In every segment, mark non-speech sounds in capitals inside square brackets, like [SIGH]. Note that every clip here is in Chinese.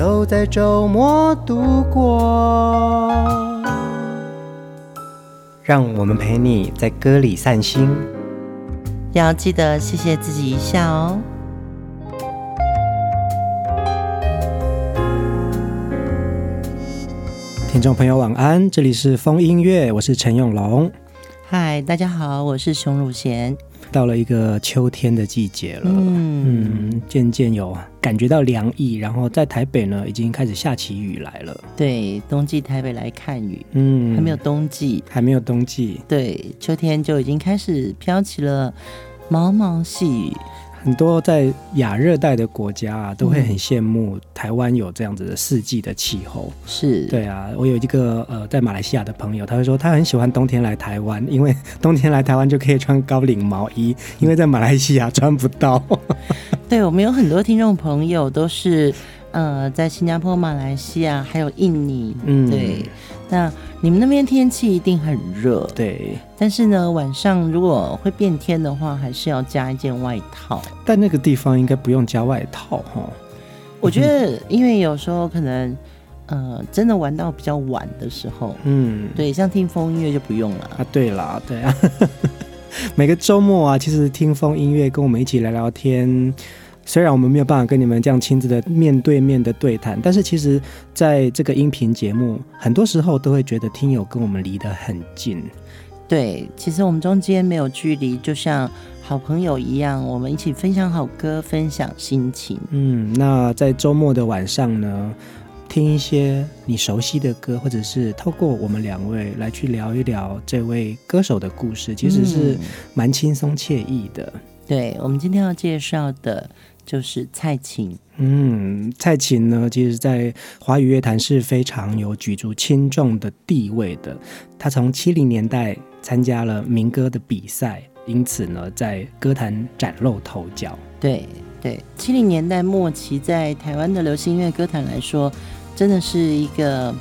都在周末度过，让我们陪你在歌里散心，要记得谢谢自己一下哦。听众朋友晚安，这里是风音乐，我是陈永龙。嗨，大家好，我是熊汝贤。到了一个秋天的季节了，嗯，嗯，渐渐有感觉到凉意，然后在台北呢，已经开始下起雨来了。对，冬季台北来看雨，嗯，还没有冬季，还没有冬季，对，秋天就已经开始飘起了毛毛细雨。很多在亚热带的国家啊，都会很羡慕台湾有这样子的四季的气候。是对啊，我有一个呃在马来西亚的朋友，他会说他很喜欢冬天来台湾，因为 [LAUGHS] 冬天来台湾就可以穿高领毛衣，因为在马来西亚穿不到。[LAUGHS] 对，我们有很多听众朋友都是呃在新加坡、马来西亚还有印尼，嗯，对。那你们那边天气一定很热，对。但是呢，晚上如果会变天的话，还是要加一件外套。但那个地方应该不用加外套哈。我觉得，因为有时候可能，呃，真的玩到比较晚的时候，嗯，对，像听风音乐就不用了啊。对啦，对啊。[LAUGHS] 每个周末啊，其实听风音乐，跟我们一起聊聊天。虽然我们没有办法跟你们这样亲自的面对面的对谈，但是其实在这个音频节目，很多时候都会觉得听友跟我们离得很近。对，其实我们中间没有距离，就像好朋友一样，我们一起分享好歌，分享心情。嗯，那在周末的晚上呢，听一些你熟悉的歌，或者是透过我们两位来去聊一聊这位歌手的故事，其实是蛮轻松惬意的。嗯、对，我们今天要介绍的。就是蔡琴，嗯，蔡琴呢，其实，在华语乐坛是非常有举足轻重的地位的。她从七零年代参加了民歌的比赛，因此呢，在歌坛崭露头角。对对，七零年代末期，在台湾的流行音乐歌坛来说，真的是一个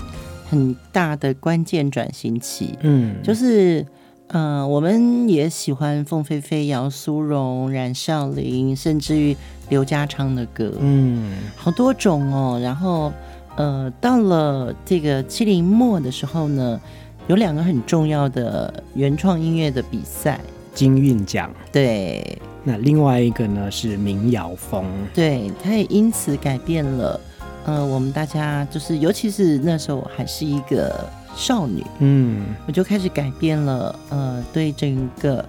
很大的关键转型期。嗯，就是。嗯、呃，我们也喜欢凤飞飞、姚苏荣、冉孝琳，甚至于刘家昌的歌，嗯，好多种哦。然后，呃，到了这个七零末的时候呢，有两个很重要的原创音乐的比赛，金韵奖。对，那另外一个呢是民谣风，对，它也因此改变了，呃，我们大家就是，尤其是那时候还是一个。少女，嗯，我就开始改变了，呃，对整个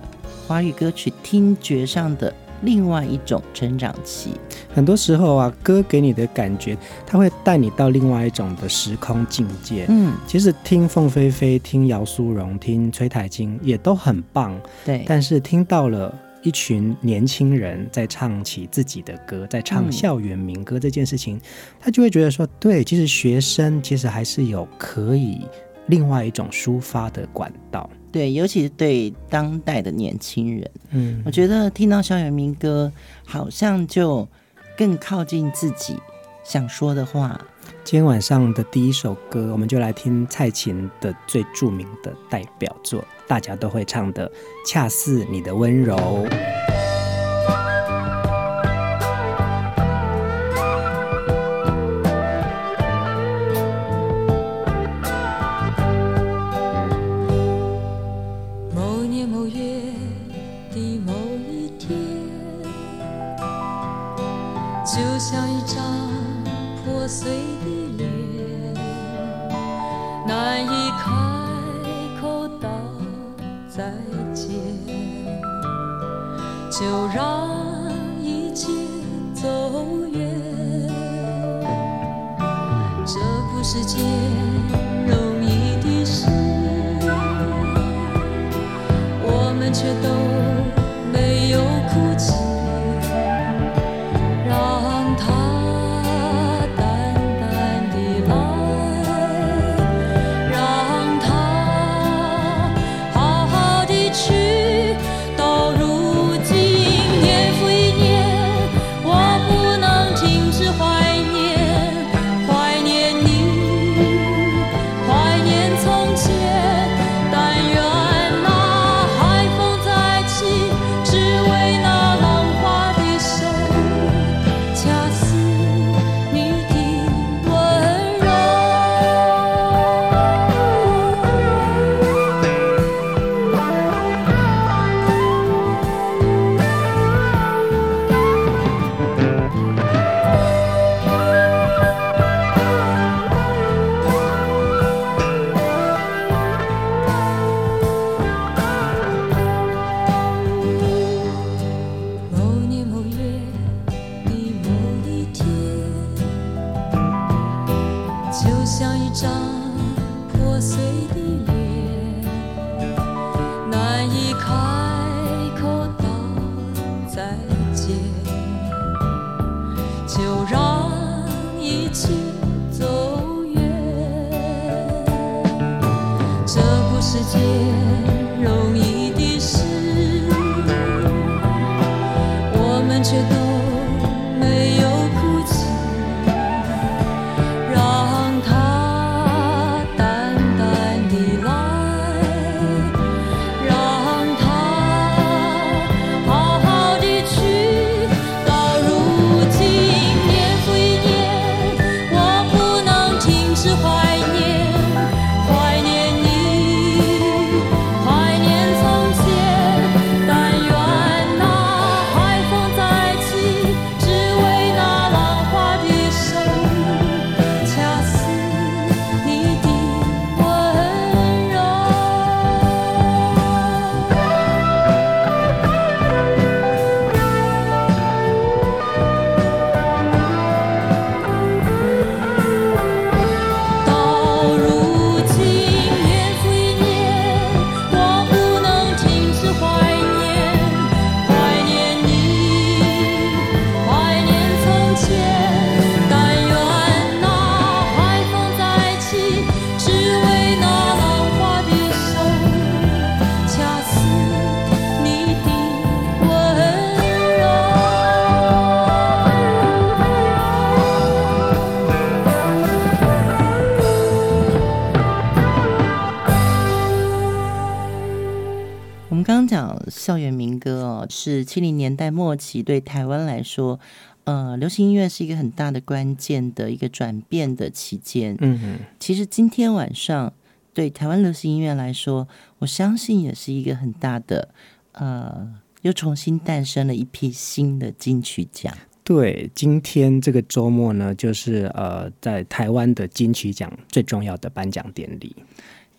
华语歌曲听觉上的另外一种成长期。很多时候啊，歌给你的感觉，它会带你到另外一种的时空境界。嗯，其实听凤飞飞、听姚苏荣、听崔台金也都很棒，对。但是听到了一群年轻人在唱起自己的歌，在唱校园民歌这件事情，嗯，他就会觉得说，对，其实学生其实还是有可以。另外一种抒发的管道，对，尤其是对当代的年轻人，嗯，我觉得听到校园民歌，好像就更靠近自己想说的话。今天晚上的第一首歌，我们就来听蔡琴的最著名的代表作，大家都会唱的《恰似你的温柔》。是七零年代末期对台湾来说，呃，流行音乐是一个很大的关键的一个转变的期间。嗯哼，其实今天晚上对台湾流行音乐来说，我相信也是一个很大的，呃，又重新诞生了一批新的金曲奖。对，今天这个周末呢，就是呃，在台湾的金曲奖最重要的颁奖典礼。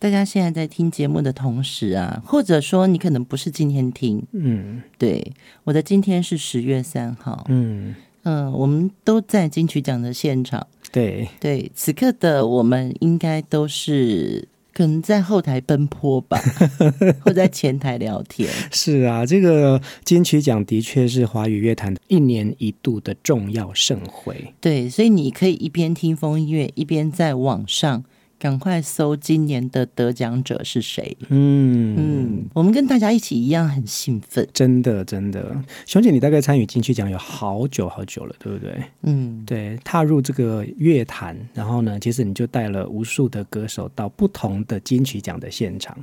大家现在在听节目的同时啊，或者说你可能不是今天听，嗯，对，我的今天是十月三号，嗯。嗯、呃，我们都在金曲奖的现场，对。对，此刻的我们应该都是可能在后台奔波吧，[LAUGHS] 或在前台聊天。是啊，这个金曲奖的确是华语乐坛一年一度的重要盛会，对，所以你可以一边听风音乐，一边在网上。赶快搜今年的得奖者是谁？嗯嗯，我们跟大家一起一样很兴奋，真的真的。熊姐，你大概参与金曲奖有好久好久了，对不对？嗯，对。踏入这个乐坛，然后呢，其实你就带了无数的歌手到不同的金曲奖的现场。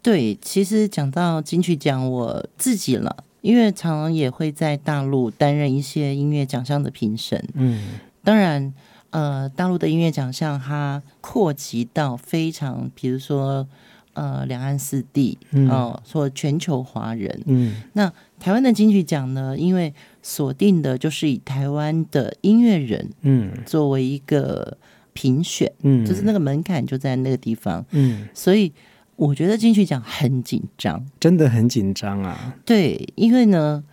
对，其实讲到金曲奖，我自己了，因为常常也会在大陆担任一些音乐奖项的评审。嗯，当然。呃，大陆的音乐奖项它扩及到非常，比如说呃，两岸四地哦，说、呃、全球华人。嗯，那台湾的金曲奖呢，因为锁定的就是以台湾的音乐人，嗯，作为一个评选，嗯，就是那个门槛就在那个地方，嗯，所以我觉得金曲奖很紧张，真的很紧张啊。对，因为呢，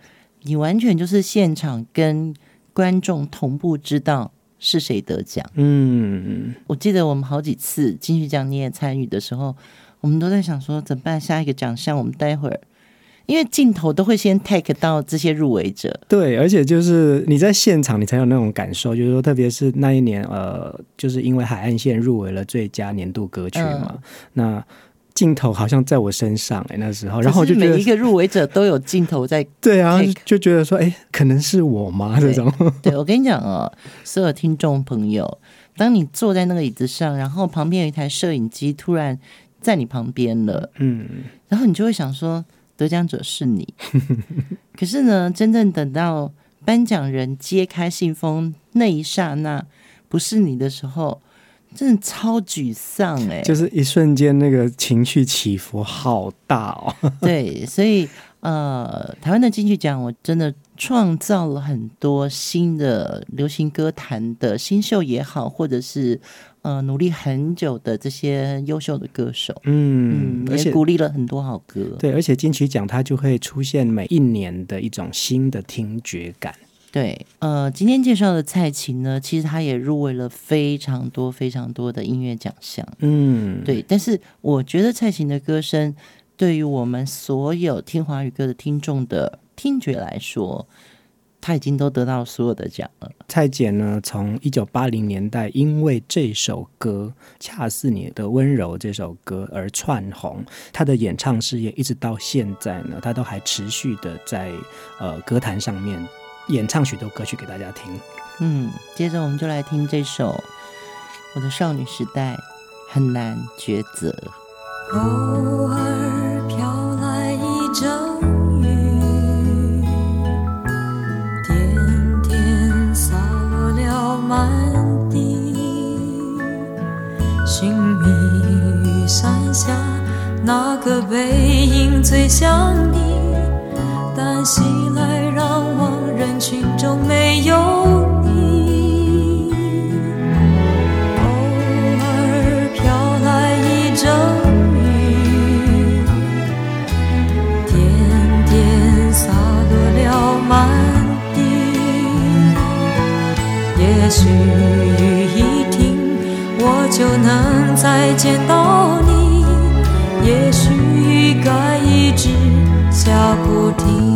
你完全就是现场跟观众同步知道。是谁得奖？嗯，我记得我们好几次金曲奖你也参与的时候，我们都在想说怎么办？下一个奖项我们待会儿，因为镜头都会先 take 到这些入围者。对，而且就是你在现场，你才有那种感受。就是说，特别是那一年，呃，就是因为海岸线入围了最佳年度歌曲嘛，嗯、那。镜头好像在我身上哎、欸，那时候，然后我就觉得每一个入围者都有镜头在。对啊，就觉得说，哎、欸，可能是我吗？这种。对，我跟你讲哦，所有听众朋友，当你坐在那个椅子上，然后旁边有一台摄影机突然在你旁边了，嗯，然后你就会想说，得奖者是你。[LAUGHS] 可是呢，真正等到颁奖人揭开信封那一刹那，不是你的时候。真的超沮丧哎、欸，就是一瞬间那个情绪起伏好大哦。[LAUGHS] 对，所以呃，台湾的金曲奖，我真的创造了很多新的流行歌坛的新秀也好，或者是呃努力很久的这些优秀的歌手，嗯，嗯，也鼓励了很多好歌。对，而且金曲奖它就会出现每一年的一种新的听觉感。对，呃，今天介绍的蔡琴呢，其实她也入围了非常多非常多的音乐奖项。嗯，对。但是我觉得蔡琴的歌声，对于我们所有听华语歌的听众的听觉来说，她已经都得到所有的奖了。蔡姐呢，从一九八零年代因为这首歌《恰似你的温柔》这首歌而窜红，她的演唱事业一直到现在呢，她都还持续的在呃歌坛上面。演唱许多歌曲给大家听。嗯，接着我们就来听这首《我的少女时代》，很难抉择。偶尔飘来一阵雨，点点洒落了满地。寻觅雨伞下那个背影最像你，但袭来群中没有你，偶尔飘来一阵雨，点点洒落了满地。也许雨一停，我就能再见到你；也许雨该一直下不停。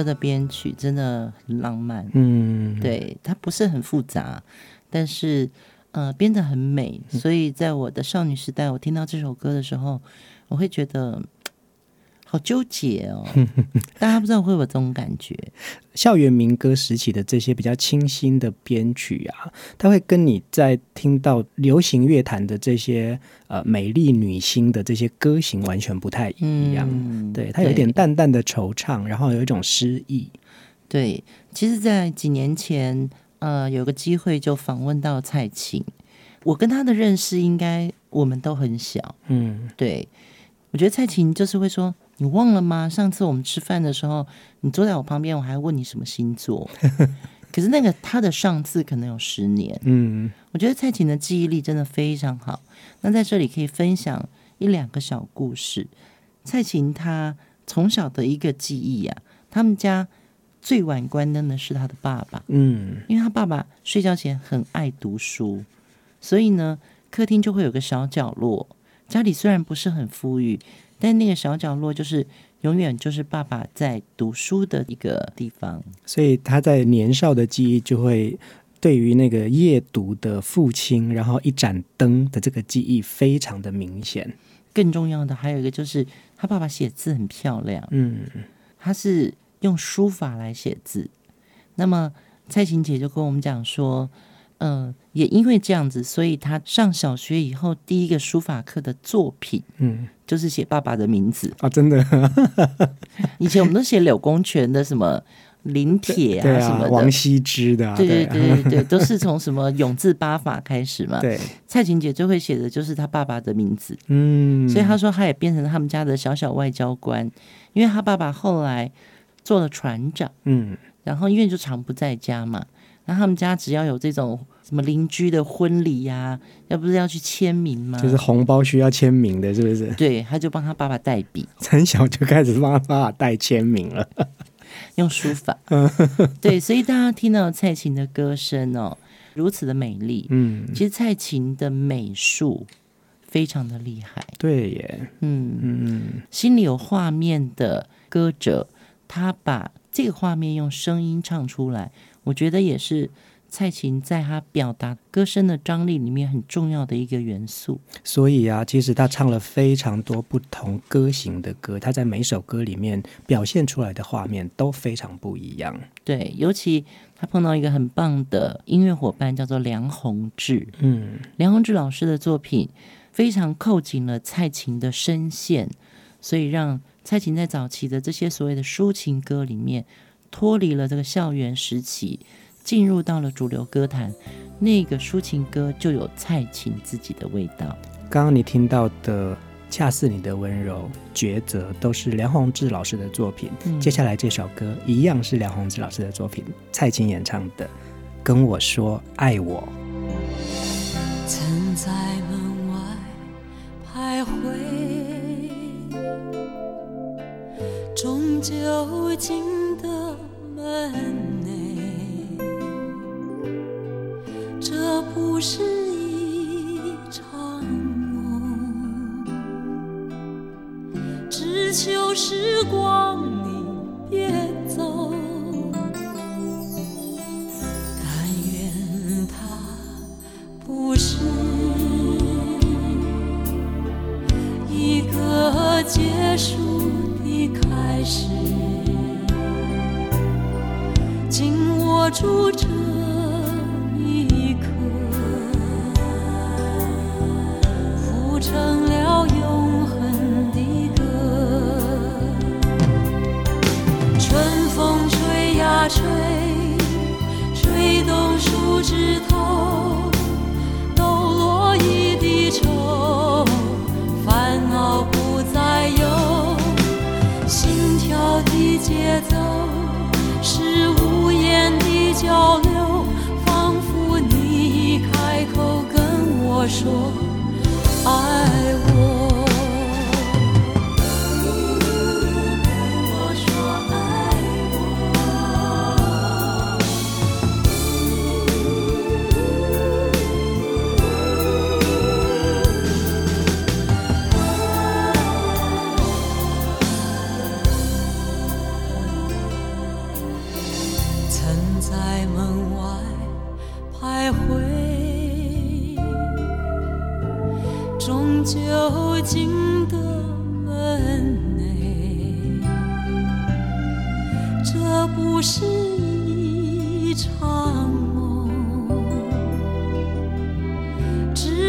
歌的编曲真的很浪漫，嗯，对，它不是很复杂，但是呃编得很美，所以在我的少女时代，我听到这首歌的时候，我会觉得。好纠结哦！[LAUGHS] 大家不知道会有这种感觉。校园民歌时期的这些比较清新的编曲啊，它会跟你在听到流行乐坛的这些呃美丽女星的这些歌型完全不太一样。嗯、对，它有一点淡淡的惆怅，然后有一种诗意。对，其实，在几年前，呃，有个机会就访问到蔡琴，我跟她的认识应该我们都很小。嗯，对，我觉得蔡琴就是会说。你忘了吗？上次我们吃饭的时候，你坐在我旁边，我还问你什么星座。[LAUGHS] 可是那个他的上次可能有十年。嗯，我觉得蔡琴的记忆力真的非常好。那在这里可以分享一两个小故事。蔡琴她从小的一个记忆呀、啊，他们家最晚关灯的是他的爸爸。嗯，因为他爸爸睡觉前很爱读书，所以呢，客厅就会有个小角落。家里虽然不是很富裕。但那个小角落就是永远就是爸爸在读书的一个地方。所以他在年少的记忆就会对于那个夜读的父亲，然后一盏灯的这个记忆非常的明显。更重要的还有一个就是他爸爸写字很漂亮，嗯，他是用书法来写字。那么蔡琴姐就跟我们讲说。嗯、呃，也因为这样子，所以他上小学以后第一个书法课的作品，嗯，就是写爸爸的名字啊，真的。[LAUGHS] 以前我们都写柳公权的什么临帖啊，啊什么的王羲之的、啊，对对对对对，[LAUGHS] 都是从什么永字八法开始嘛。对，蔡琴姐就会写的就是他爸爸的名字，嗯，所以她说他也变成了他们家的小小外交官，因为他爸爸后来做了船长，嗯，然后因为就常不在家嘛。然后他们家只要有这种什么邻居的婚礼呀、啊，要不是要去签名吗？就是红包需要签名的，是不是？对，他就帮他爸爸代笔，[LAUGHS] 从小就开始帮他爸爸代签名了，用书法。[LAUGHS] 对，所以大家听到蔡琴的歌声哦，如此的美丽。嗯，其实蔡琴的美术非常的厉害。对耶，嗯嗯，心里有画面的歌者，他把这个画面用声音唱出来。我觉得也是蔡琴在她表达歌声的张力里面很重要的一个元素。所以啊，其实她唱了非常多不同歌型的歌，她在每首歌里面表现出来的画面都非常不一样。对，尤其她碰到一个很棒的音乐伙伴，叫做梁鸿志。嗯，梁鸿志老师的作品非常扣紧了蔡琴的声线，所以让蔡琴在早期的这些所谓的抒情歌里面。脱离了这个校园时期，进入到了主流歌坛，那个抒情歌就有蔡琴自己的味道。刚刚你听到的《恰似你的温柔》《抉择》都是梁鸿志老师的作品。嗯、接下来这首歌一样是梁鸿志老师的作品，蔡琴演唱的《跟我说爱我》。曾在门外徘徊，终究进。门不是一场梦，只求时光你别走，但愿它不是一个结束的开始。紧握住这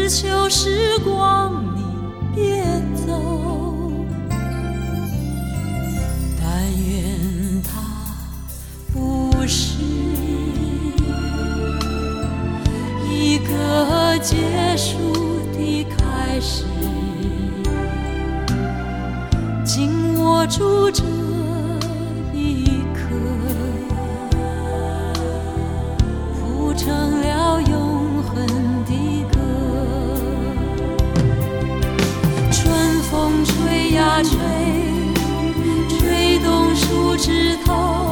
只求时光，你别走。但愿它不是一个结束的开始，紧握住这。枝头。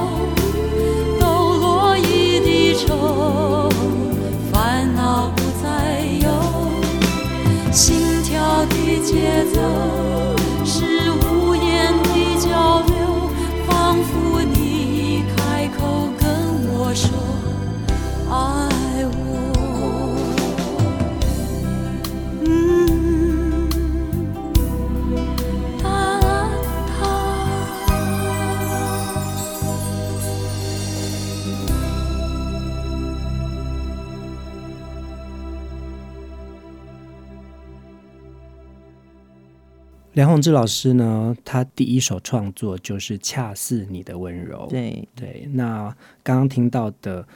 梁鸿志老师呢，他第一首创作就是《恰似你的温柔》。对对，那刚刚听到的。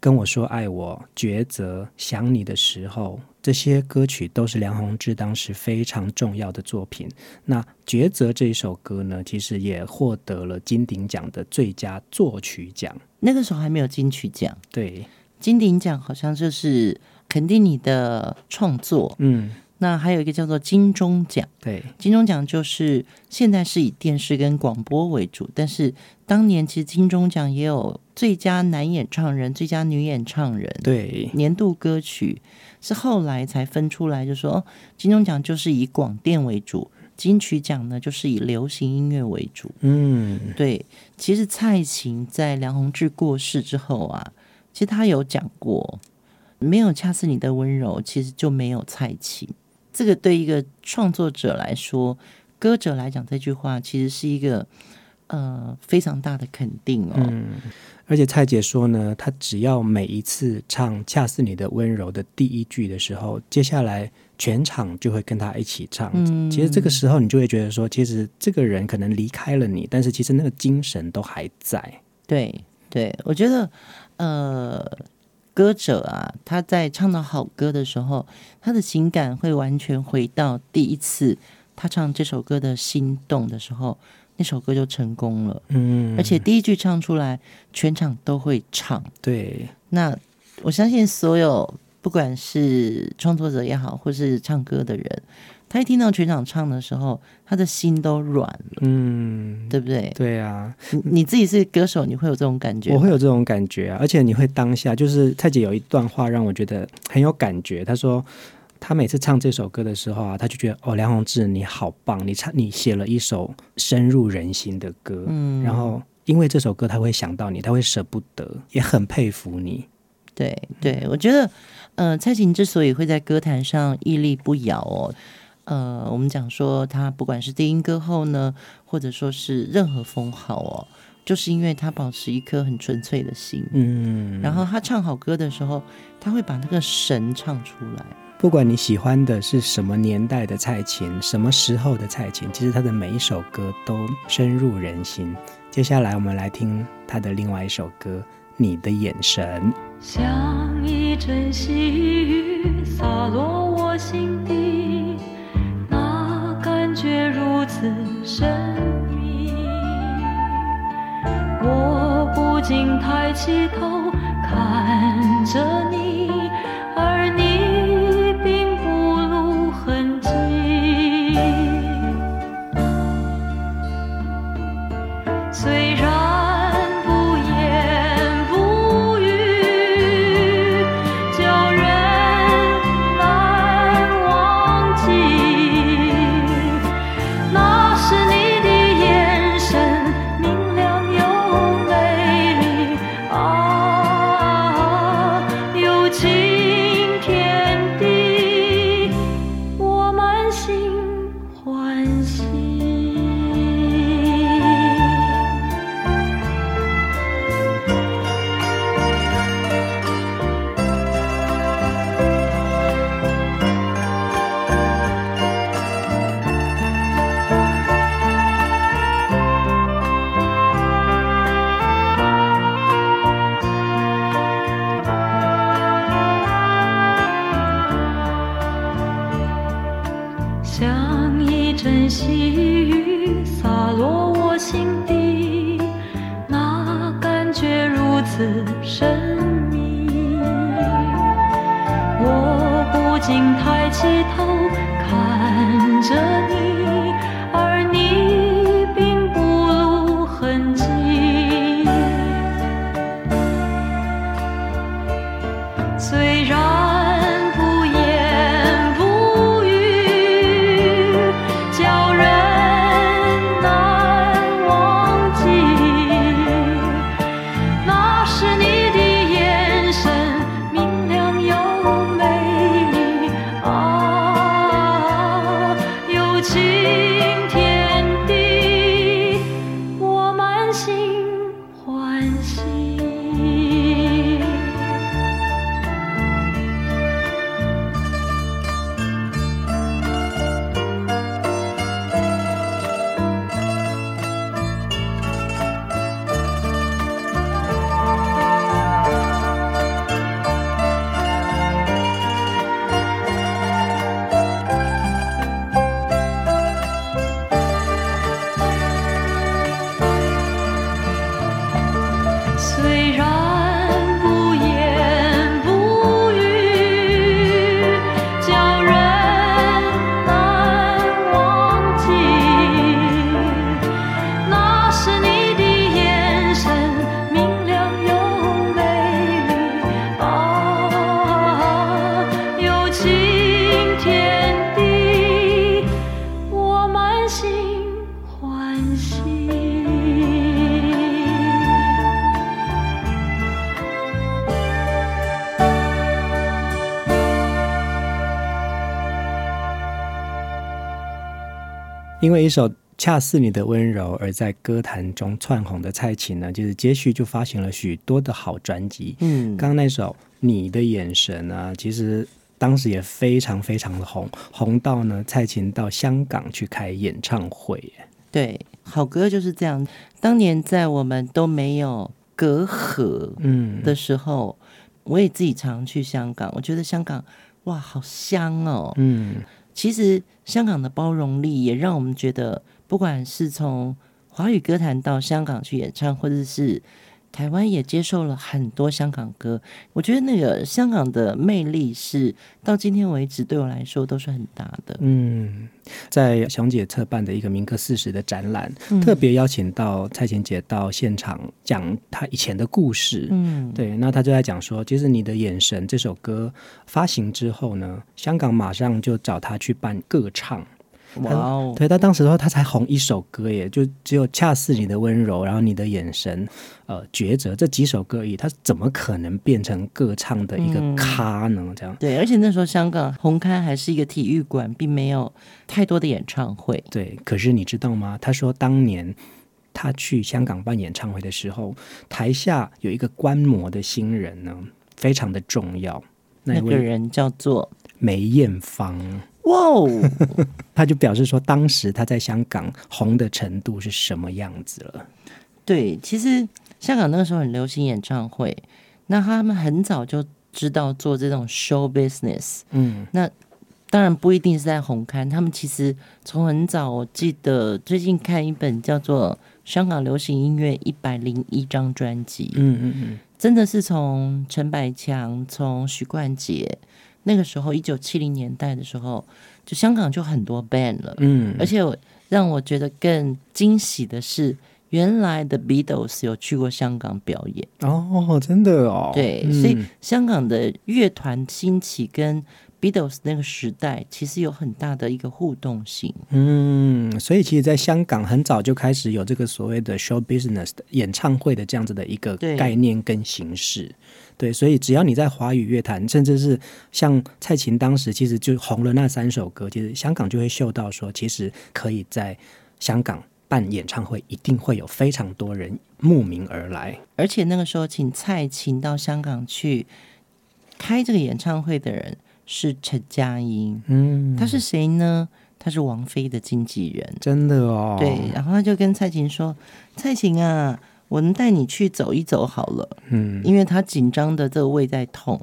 跟我说爱我，抉择，想你的时候，这些歌曲都是梁鸿志当时非常重要的作品。那抉择这一首歌呢，其实也获得了金鼎奖的最佳作曲奖。那个时候还没有金曲奖，对，金鼎奖好像就是肯定你的创作，嗯。那还有一个叫做金钟奖，对，金钟奖就是现在是以电视跟广播为主，但是当年其实金钟奖也有最佳男演唱人、最佳女演唱人，对，年度歌曲是后来才分出来，就说金钟奖就是以广电为主，金曲奖呢就是以流行音乐为主。嗯，对，其实蔡琴在梁鸿志过世之后啊，其实他有讲过，没有恰似你的温柔，其实就没有蔡琴。这个对一个创作者来说，歌者来讲，这句话其实是一个呃非常大的肯定哦。嗯，而且蔡姐说呢，她只要每一次唱《恰似你的温柔》的第一句的时候，接下来全场就会跟她一起唱。嗯，其实这个时候你就会觉得说，其实这个人可能离开了你，但是其实那个精神都还在。对，对，我觉得呃。歌者啊，他在唱到好歌的时候，他的情感会完全回到第一次他唱这首歌的心动的时候，那首歌就成功了。嗯，而且第一句唱出来，全场都会唱。对，那我相信所有不管是创作者也好，或是唱歌的人。他一听到全场唱的时候，他的心都软了，嗯，对不对？对啊，你你自己是歌手，你会有这种感觉？我会有这种感觉啊，而且你会当下，就是蔡姐有一段话让我觉得很有感觉。她说，她每次唱这首歌的时候啊，她就觉得哦，梁弘志你好棒，你唱你写了一首深入人心的歌，嗯，然后因为这首歌，他会想到你，他会舍不得，也很佩服你。对对，我觉得，呃，蔡琴之所以会在歌坛上屹立不摇哦。呃，我们讲说他不管是低音歌后呢，或者说是任何封号哦，就是因为他保持一颗很纯粹的心，嗯，然后他唱好歌的时候，他会把那个神唱出来。不管你喜欢的是什么年代的蔡琴，什么时候的蔡琴，其实他的每一首歌都深入人心。接下来我们来听他的另外一首歌《你的眼神》，像一阵细雨洒落我心底。如此神秘，我不禁抬起头看着你，为一首《恰似你的温柔》而在歌坛中窜红的蔡琴呢，就是接续就发行了许多的好专辑。嗯，刚刚那首《你的眼神》啊，其实当时也非常非常的红，红到呢蔡琴到香港去开演唱会。对，好歌就是这样。当年在我们都没有隔阂嗯的时候，嗯、我也自己常去香港，我觉得香港哇好香哦。嗯。其实香港的包容力也让我们觉得，不管是从华语歌坛到香港去演唱，或者是。台湾也接受了很多香港歌，我觉得那个香港的魅力是到今天为止对我来说都是很大的。嗯，在熊姐策办的一个民歌四十的展览，嗯、特别邀请到蔡琴姐到现场讲她以前的故事。嗯，对，那她就在讲说，其实你的眼神这首歌发行之后呢，香港马上就找她去办歌唱。哇哦！对，他当时说他才红一首歌耶，就只有恰似你的温柔，然后你的眼神，呃，抉择这几首歌而已，他怎么可能变成歌唱的一个咖呢？嗯、这样对，而且那时候香港红磡还是一个体育馆，并没有太多的演唱会。对，可是你知道吗？他说当年他去香港办演唱会的时候，台下有一个观摩的新人呢，非常的重要。那，那个人叫做梅艳芳。哇哦！[LAUGHS] 他就表示说，当时他在香港红的程度是什么样子了？对，其实香港那个时候很流行演唱会，那他们很早就知道做这种 show business。嗯，那当然不一定是在红刊，他们其实从很早，我记得最近看一本叫做《香港流行音乐一百零一张专辑》。嗯嗯嗯，真的是从陈百强，从许冠杰。那个时候，一九七零年代的时候，就香港就很多 band 了，嗯，而且让我觉得更惊喜的是，原来的 Beatles 有去过香港表演。哦，真的哦，对，嗯、所以香港的乐团兴起跟 Beatles 那个时代其实有很大的一个互动性，嗯，所以其实，在香港很早就开始有这个所谓的 show business 的演唱会的这样子的一个概念跟形式。对，所以只要你在华语乐坛，甚至是像蔡琴当时其实就红了那三首歌，其实香港就会嗅到说，其实可以在香港办演唱会，一定会有非常多人慕名而来。而且那个时候请蔡琴到香港去开这个演唱会的人是陈嘉英，嗯，他是谁呢？他是王菲的经纪人，真的哦。对，然后他就跟蔡琴说：“蔡琴啊。”我能带你去走一走好了，嗯，因为他紧张的这个胃在痛，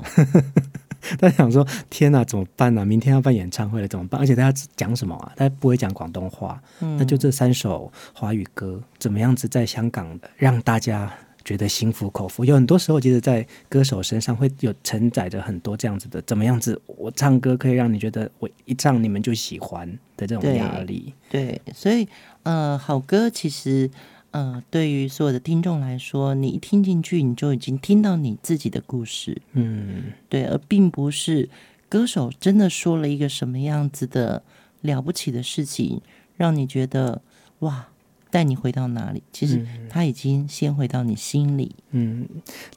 [LAUGHS] 他想说天哪，怎么办呢？明天要办演唱会了，怎么办？而且他讲什么啊？他不会讲广东话，嗯，那就这三首华语歌，怎么样子在香港让大家觉得心服口服？有很多时候，其实，在歌手身上会有承载着很多这样子的，怎么样子？我唱歌可以让你觉得我一唱你们就喜欢的这种压力。对，对，所以呃，好歌其实。呃，对于所有的听众来说，你一听进去，你就已经听到你自己的故事，嗯，对，而并不是歌手真的说了一个什么样子的了不起的事情，让你觉得哇，带你回到哪里？其实他已经先回到你心里。嗯，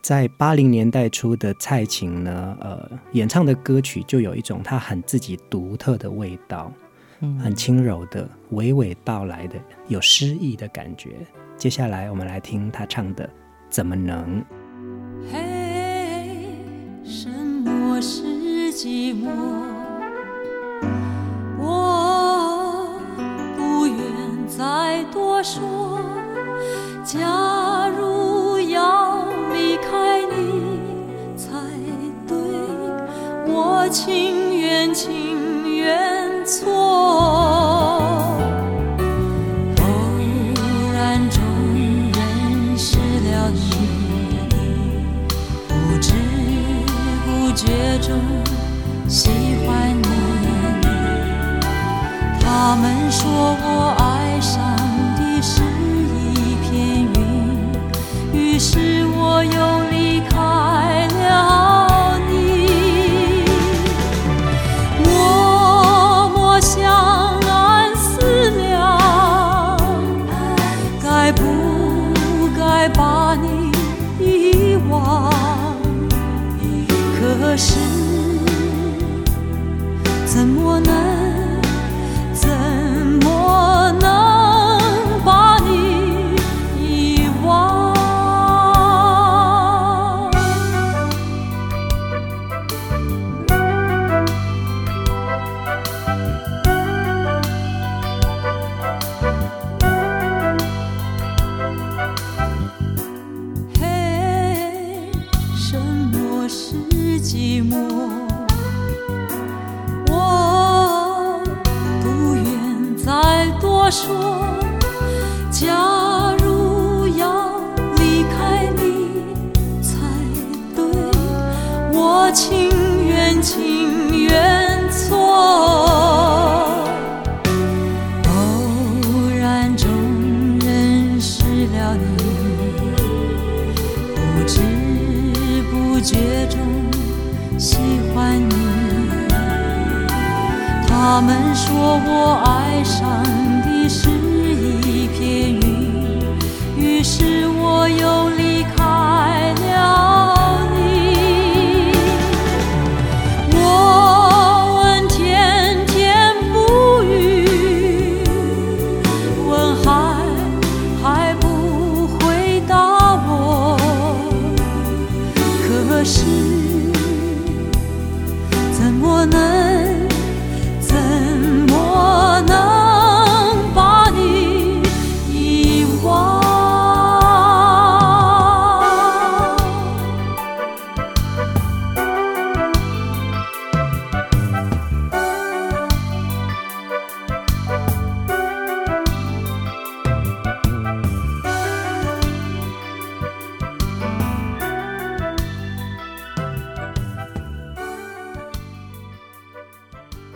在八零年代初的蔡琴呢，呃，演唱的歌曲就有一种他很自己独特的味道，嗯，很轻柔的、娓娓道来的、有诗意的感觉。接下来，我们来听他唱的《怎么能》。嘿，什么是寂寞？我不愿再多说。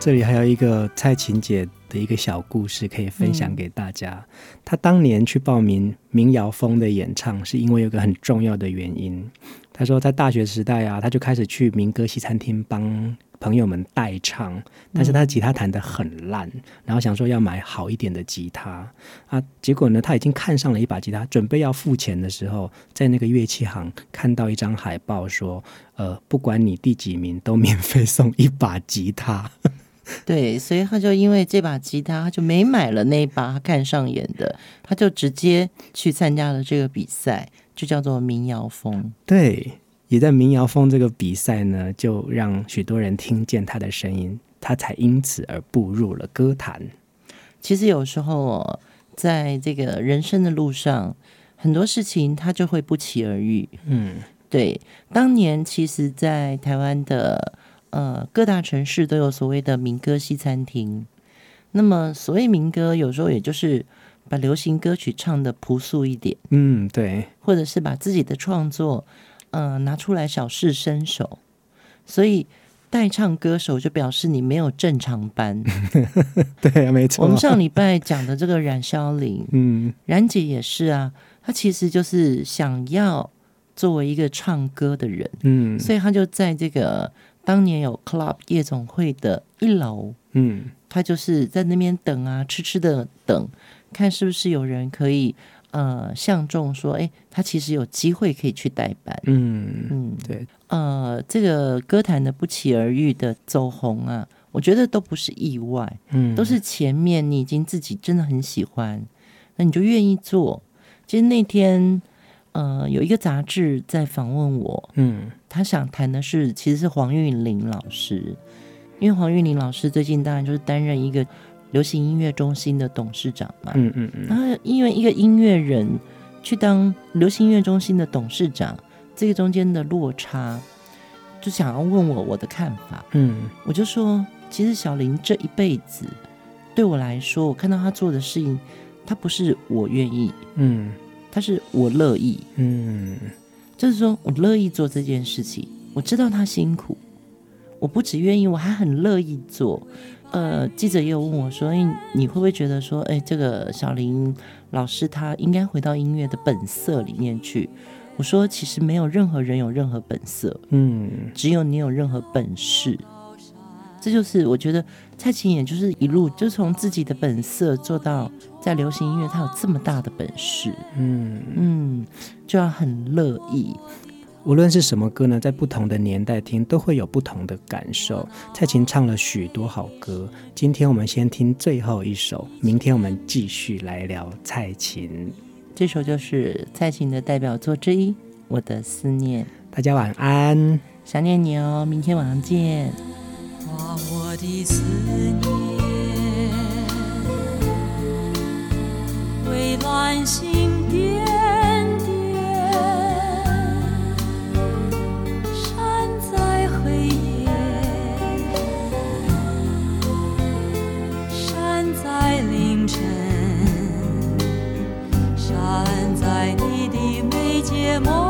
这里还有一个蔡琴姐的一个小故事可以分享给大家。嗯、她当年去报名民谣风的演唱，是因为有个很重要的原因。她说，在大学时代啊，她就开始去民歌西餐厅帮朋友们代唱，但是她吉他弹得很烂，然后想说要买好一点的吉他啊。结果呢，她已经看上了一把吉他，准备要付钱的时候，在那个乐器行看到一张海报，说：“呃，不管你第几名，都免费送一把吉他。” [LAUGHS] [LAUGHS] 对，所以他就因为这把吉他，他就没买了那一把他看上眼的，他就直接去参加了这个比赛，就叫做民谣风。对，也在民谣风这个比赛呢，就让许多人听见他的声音，他才因此而步入了歌坛。其实有时候哦，在这个人生的路上，很多事情他就会不期而遇。嗯，对，当年其实，在台湾的。呃，各大城市都有所谓的民歌西餐厅。那么，所谓民歌，有时候也就是把流行歌曲唱的朴素一点，嗯，对，或者是把自己的创作，呃，拿出来小试身手。所以，代唱歌手就表示你没有正常班。[LAUGHS] 对啊，没错。我们上礼拜讲的这个冉萧玲，嗯，冉姐也是啊，她其实就是想要作为一个唱歌的人，嗯，所以她就在这个。当年有 club 夜总会的一楼，嗯，他就是在那边等啊，痴痴的等，看是不是有人可以呃相中说，哎，他其实有机会可以去代班，嗯嗯，对，呃，这个歌坛的不期而遇的走红啊，我觉得都不是意外，嗯，都是前面你已经自己真的很喜欢，那你就愿意做。其实那天。呃，有一个杂志在访问我，嗯，他想谈的是，其实是黄韵玲老师，因为黄韵玲老师最近当然就是担任一个流行音乐中心的董事长嘛，嗯嗯嗯，然后因为一个音乐人去当流行音乐中心的董事长，这个中间的落差，就想要问我我的看法，嗯，我就说，其实小林这一辈子对我来说，我看到他做的事情，他不是我愿意，嗯。他是我乐意，嗯，就是说我乐意做这件事情。我知道他辛苦，我不只愿意，我还很乐意做。呃，记者也有问我说：“哎，你会不会觉得说，哎，这个小林老师他应该回到音乐的本色里面去？”我说：“其实没有任何人有任何本色，嗯，只有你有任何本事。”这就是我觉得蔡琴也就是一路就从自己的本色做到在流行音乐，她有这么大的本事，嗯嗯，就要很乐意。无论是什么歌呢，在不同的年代听都会有不同的感受。蔡琴唱了许多好歌，今天我们先听最后一首，明天我们继续来聊蔡琴。这首就是蔡琴的代表作之一，《我的思念》。大家晚安，想念你哦，明天晚上见。把我的思念为兰星点点闪在黑夜闪在凌晨闪在你的眉睫毛。